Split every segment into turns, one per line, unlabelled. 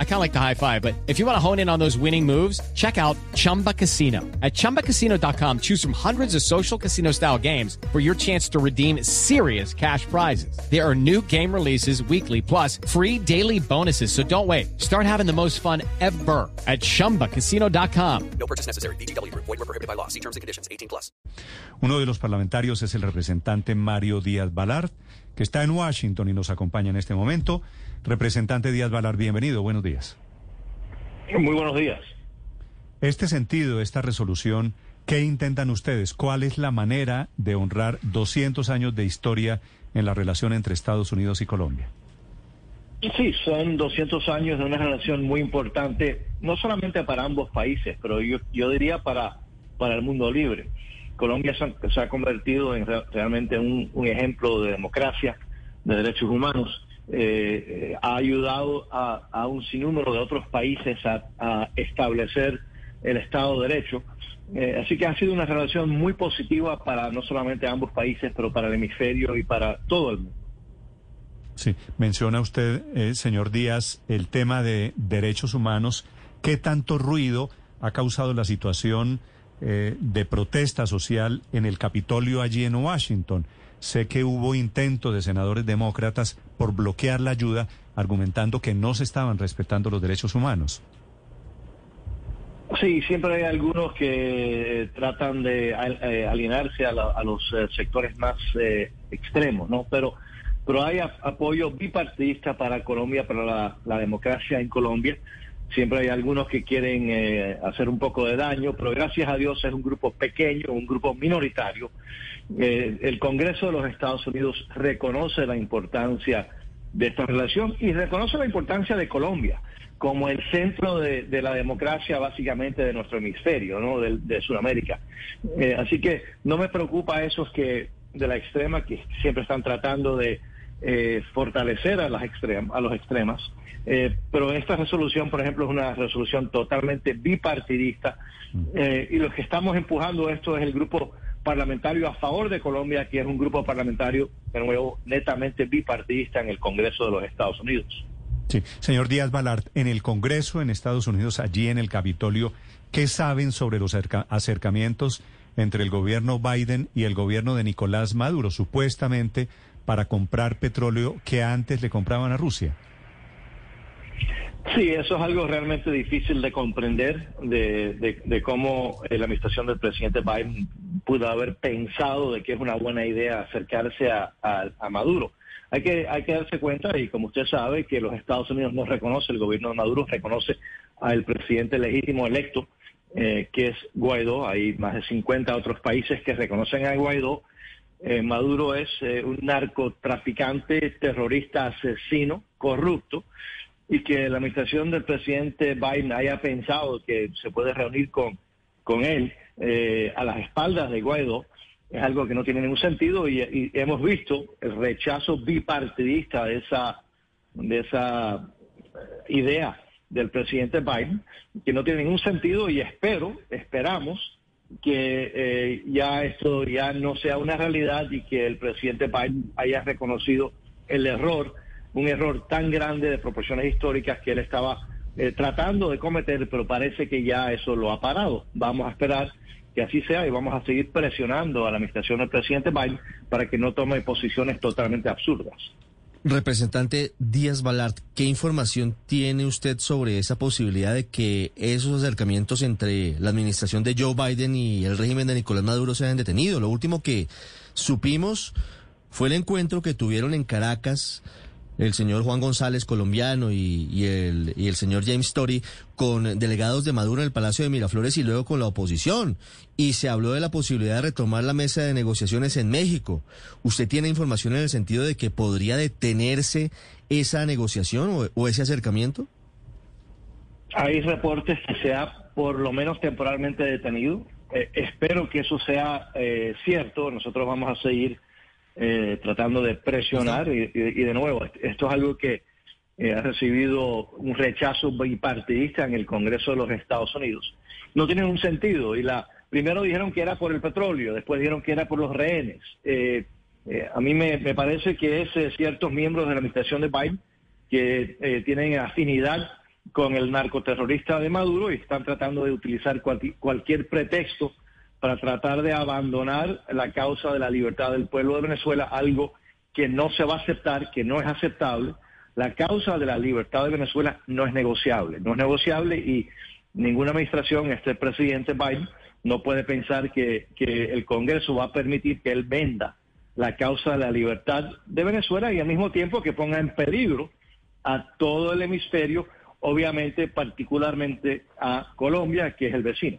I kind of like the high five, but if you want to hone in on those winning moves, check out Chumba Casino. At ChumbaCasino.com, choose from hundreds of social casino style games for your chance to redeem serious cash prizes. There are new game releases weekly, plus free daily bonuses. So don't wait. Start having the most fun ever at ChumbaCasino.com.
No purchase necessary. BGW. Void were prohibited by law. See terms and conditions. 18 plus.
Uno de los parlamentarios es el representante Mario Díaz Balart, que está en Washington y nos acompaña en este momento. Representante Díaz Balart, bienvenido. Buenos días.
Muy buenos días.
Este sentido, esta resolución, ¿qué intentan ustedes? ¿Cuál es la manera de honrar 200 años de historia en la relación entre Estados Unidos y Colombia?
Sí, son 200 años de una relación muy importante, no solamente para ambos países, pero yo, yo diría para, para el mundo libre. Colombia se, se ha convertido en re- realmente un, un ejemplo de democracia, de derechos humanos. Eh, ha ayudado a, a un sinnúmero de otros países a, a establecer el Estado de Derecho. Eh, así que ha sido una relación muy positiva para no solamente ambos países, pero para el hemisferio y para todo el mundo.
Sí, menciona usted, eh, señor Díaz, el tema de derechos humanos. ¿Qué tanto ruido ha causado la situación eh, de protesta social en el Capitolio allí en Washington? Sé que hubo intentos de senadores demócratas por bloquear la ayuda, argumentando que no se estaban respetando los derechos humanos.
Sí, siempre hay algunos que tratan de eh, alinearse a, la- a los eh, sectores más eh, extremos, ¿no? Pero, pero hay apoyo bipartidista para Colombia, para la democracia en Colombia. Siempre hay algunos que quieren eh, hacer un poco de daño, pero gracias a Dios es un grupo pequeño, un grupo minoritario. Eh, el Congreso de los Estados Unidos reconoce la importancia de esta relación y reconoce la importancia de Colombia como el centro de, la democracia básicamente de nuestro hemisferio, ¿no? de, de Sudamérica. Eh, así que no me preocupa esos que de la extrema que siempre están tratando de eh, fortalecer a las extrem a los extremas. Eh, pero esta resolución, por ejemplo, es una resolución totalmente bipartidista eh, y los que estamos empujando esto es el grupo parlamentario a favor de Colombia, que es un grupo parlamentario, de nuevo, netamente bipartidista en el Congreso de los Estados Unidos.
Sí, señor Díaz Balart, en el Congreso en Estados Unidos, allí en el Capitolio, ¿qué saben sobre los acerca- acercamientos entre el gobierno Biden y el gobierno de Nicolás Maduro, supuestamente para comprar petróleo que antes le compraban a Rusia?
Sí, eso es algo realmente difícil de comprender, de, de- cómo eh, la administración del presidente Biden pudo haber pensado de que es una buena idea acercarse a Maduro. Hay que, hay que darse cuenta, y como usted sabe, que los Estados Unidos no reconoce, el gobierno de Maduro reconoce al presidente legítimo electo, eh, que es Guaidó. Hay más de 50 otros países que reconocen a Guaidó. Eh, Maduro es eh, un narcotraficante, terrorista, asesino, corrupto, y que la administración del presidente Biden haya pensado que se puede reunir con, con él eh, a las espaldas de Guaidó es algo que no tiene ningún sentido y, y hemos visto el rechazo bipartidista de esa de esa eh, idea del presidente Biden que no tiene ningún sentido y espero esperamos que eh, ya esto ya no sea una realidad y que el presidente Biden haya reconocido el error un error tan grande de proporciones históricas que él estaba eh, tratando de cometer, pero parece que ya eso lo ha parado. Vamos a esperar que así sea y vamos a seguir presionando a la administración del presidente Biden para que no tome posiciones totalmente absurdas.
Representante Díaz Balart, ¿qué información tiene usted sobre esa posibilidad de que esos acercamientos entre la administración de Joe Biden y el régimen de Nicolás Maduro se hayan detenido? Lo último que supimos fue el encuentro que tuvieron en Caracas el señor Juan González, colombiano, y, el, señor James Story con delegados de Maduro en el Palacio de Miraflores y luego con la oposición. Y se habló de la posibilidad de retomar la mesa de negociaciones en México. ¿Usted tiene información en el sentido de que podría detenerse esa negociación o, ese acercamiento?
Hay reportes que sea por lo menos temporalmente detenido. Eh, espero que eso sea eh, cierto. Nosotros vamos a seguir eh, tratando de presionar y, de nuevo, esto es algo que eh, ha recibido un rechazo bipartidista en el Congreso de los Estados Unidos. No tiene un sentido y la, primero dijeron que era por el petróleo, después dijeron que era por los rehenes. Eh, eh, a mí me, me, parece que es eh, ciertos miembros de la administración de Biden que eh, tienen afinidad con el narcoterrorista de Maduro y están tratando de utilizar cual, cualquier pretexto para tratar de abandonar la causa de la libertad del pueblo de Venezuela, algo que no se va a aceptar, que no es aceptable. La causa de la libertad de Venezuela no es negociable, no es negociable y ninguna administración, este presidente Biden, no puede pensar que, el Congreso va a permitir que él venda la causa de la libertad de Venezuela y al mismo tiempo que ponga en peligro a todo el hemisferio, obviamente particularmente a Colombia, que es el vecino.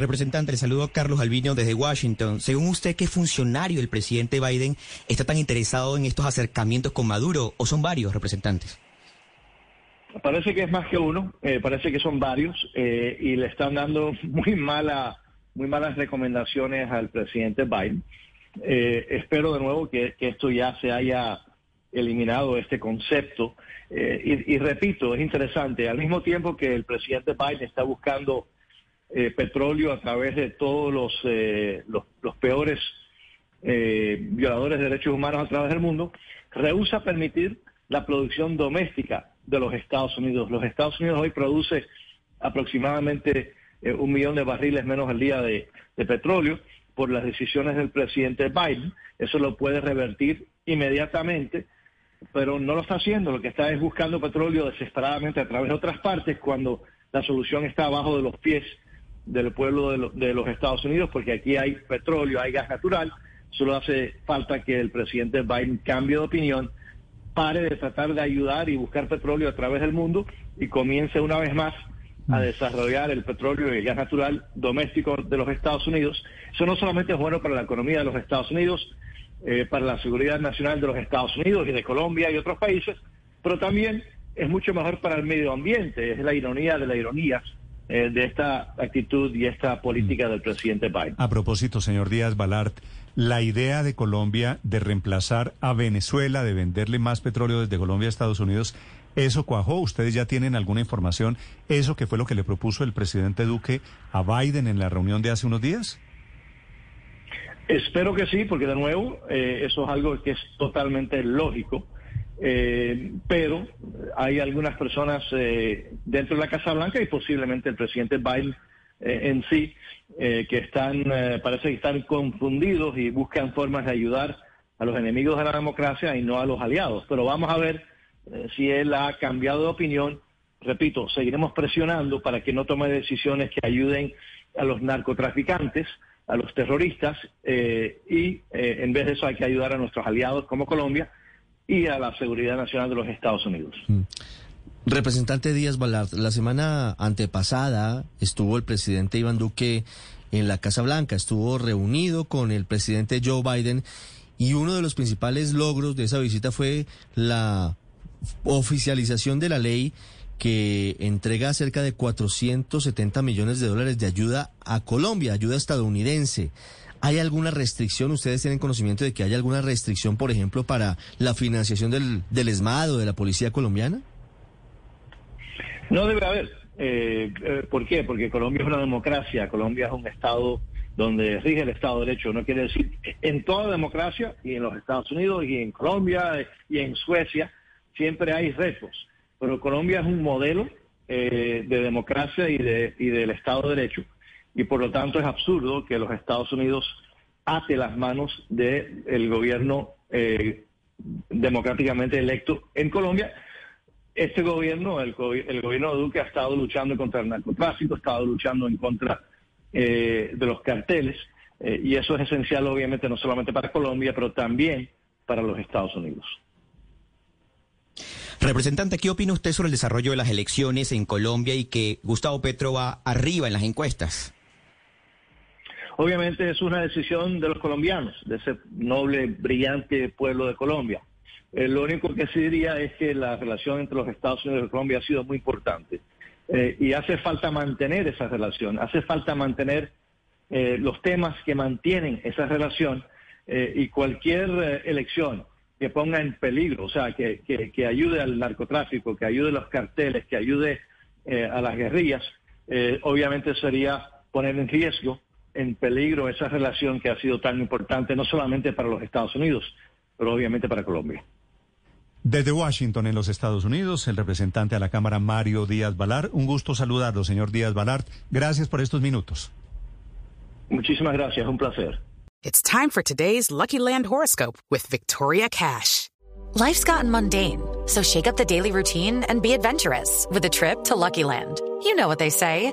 Representante, le saludo Carlos Albino desde Washington. Según usted, ¿qué funcionario el presidente Biden está tan interesado en estos acercamientos con Maduro o son varios representantes?
Parece que es más que uno, eh, parece que son varios eh, y le están dando muy mala, muy malas recomendaciones al presidente Biden. Eh, espero de nuevo que, que, esto ya se haya eliminado este concepto y, y, repito, es interesante. Al mismo tiempo que el presidente Biden está buscando petróleo a través de todos los los, los, peores violadores de derechos humanos a través del mundo, rehúsa permitir la producción doméstica de los Estados Unidos. Los Estados Unidos hoy produce aproximadamente eh, un millón de barriles menos al día de, de, petróleo por las decisiones del presidente Biden. Eso lo puede revertir inmediatamente, pero no lo está haciendo. Lo que está es buscando petróleo desesperadamente a través de otras partes cuando la solución está abajo de los pies del pueblo de, lo, de los Estados Unidos, porque aquí hay petróleo, hay gas natural. Solo hace falta que el presidente Biden cambie de opinión pare de tratar de ayudar y buscar petróleo a través del mundo y comience una vez más a
Mm.
desarrollar el petróleo y el gas natural doméstico de los Estados Unidos. Eso no solamente es bueno para la economía de los Estados Unidos, eh, para la seguridad nacional de los Estados Unidos y de Colombia y otros países, pero también es mucho mejor para el medio ambiente. Es la ironía de la ironía eh, de esta actitud y esta política del presidente Biden.
A propósito, señor Díaz Balart, la idea de Colombia de reemplazar a Venezuela, de venderle más petróleo desde Colombia a Estados Unidos, ¿eso cuajó? ¿Ustedes ya tienen alguna información? ¿Eso que fue lo que le propuso el presidente Duque a Biden en la reunión de hace unos días?
Espero que sí, porque de nuevo, eh, eso es algo que es totalmente lógico. Eh, pero hay algunas personas eh, dentro de la Casa Blanca y posiblemente el presidente Biden eh, en sí que están, parece que están confundidos y buscan formas de ayudar a los enemigos de la democracia y no a los aliados. Pero vamos a ver si él ha cambiado de opinión. Repito, seguiremos presionando para que no tome decisiones que ayuden a los narcotraficantes, a los terroristas, y en vez de eso hay que ayudar a nuestros aliados como Colombia y a la seguridad nacional de los Estados Unidos.
Mm. Representante Díaz Balart, la semana antepasada estuvo el presidente Iván Duque en la Casa Blanca, estuvo reunido con el presidente Joe Biden y uno de los principales logros de esa visita fue la oficialización de la ley que entrega cerca de 470 millones de dólares de ayuda a Colombia, ayuda estadounidense. ¿Hay alguna restricción? ¿Ustedes tienen conocimiento de que hay alguna restricción, por ejemplo, para la financiación del, del ESMAD o de la policía colombiana?
No debe haber. Eh, eh, ¿Por qué? Porque Colombia es una democracia, Colombia es un Estado donde rige el Estado de Derecho. No quiere decir, en toda democracia, y en los Estados Unidos, y en Colombia, y en Suecia, siempre hay retos. Pero Colombia es un modelo eh, de democracia y, de, y del Estado de Derecho y por lo tanto es absurdo que los Estados Unidos ate las manos del de gobierno eh, democráticamente electo en Colombia. Este gobierno, el, el, gobierno de Duque, ha estado luchando contra el narcotráfico, ha estado luchando en contra eh, de los carteles, eh, y eso es esencial, obviamente, no solamente para Colombia, pero también para los Estados Unidos.
Representante, ¿qué opina usted sobre el desarrollo de las elecciones en Colombia y que Gustavo Petro va arriba en las encuestas?
Obviamente es una decisión de los colombianos, de ese noble, brillante pueblo de Colombia. Eh, lo único que sí diría es que la relación entre los Estados Unidos y Colombia ha sido muy importante. Eh, y hace falta mantener esa relación, hace falta mantener eh, los temas que mantienen esa relación y cualquier elección que ponga en peligro, o sea, que, que, ayude al narcotráfico, que ayude a los carteles, que ayude a las guerrillas, obviamente sería poner en riesgo, en peligro esa relación que ha sido tan importante no solamente para los Estados Unidos, pero obviamente para Colombia.
Desde Washington, en los Estados Unidos, el representante a la Cámara, Mario Díaz Balar. Un gusto saludarlo, señor Díaz Balart. Gracias por estos minutos.
Muchísimas gracias, un placer.
It's time for today's Lucky Land horoscope with Victoria Cash.
Life's gotten mundane, so shake up the daily routine and be adventurous with a trip to Lucky Land. You know what they say.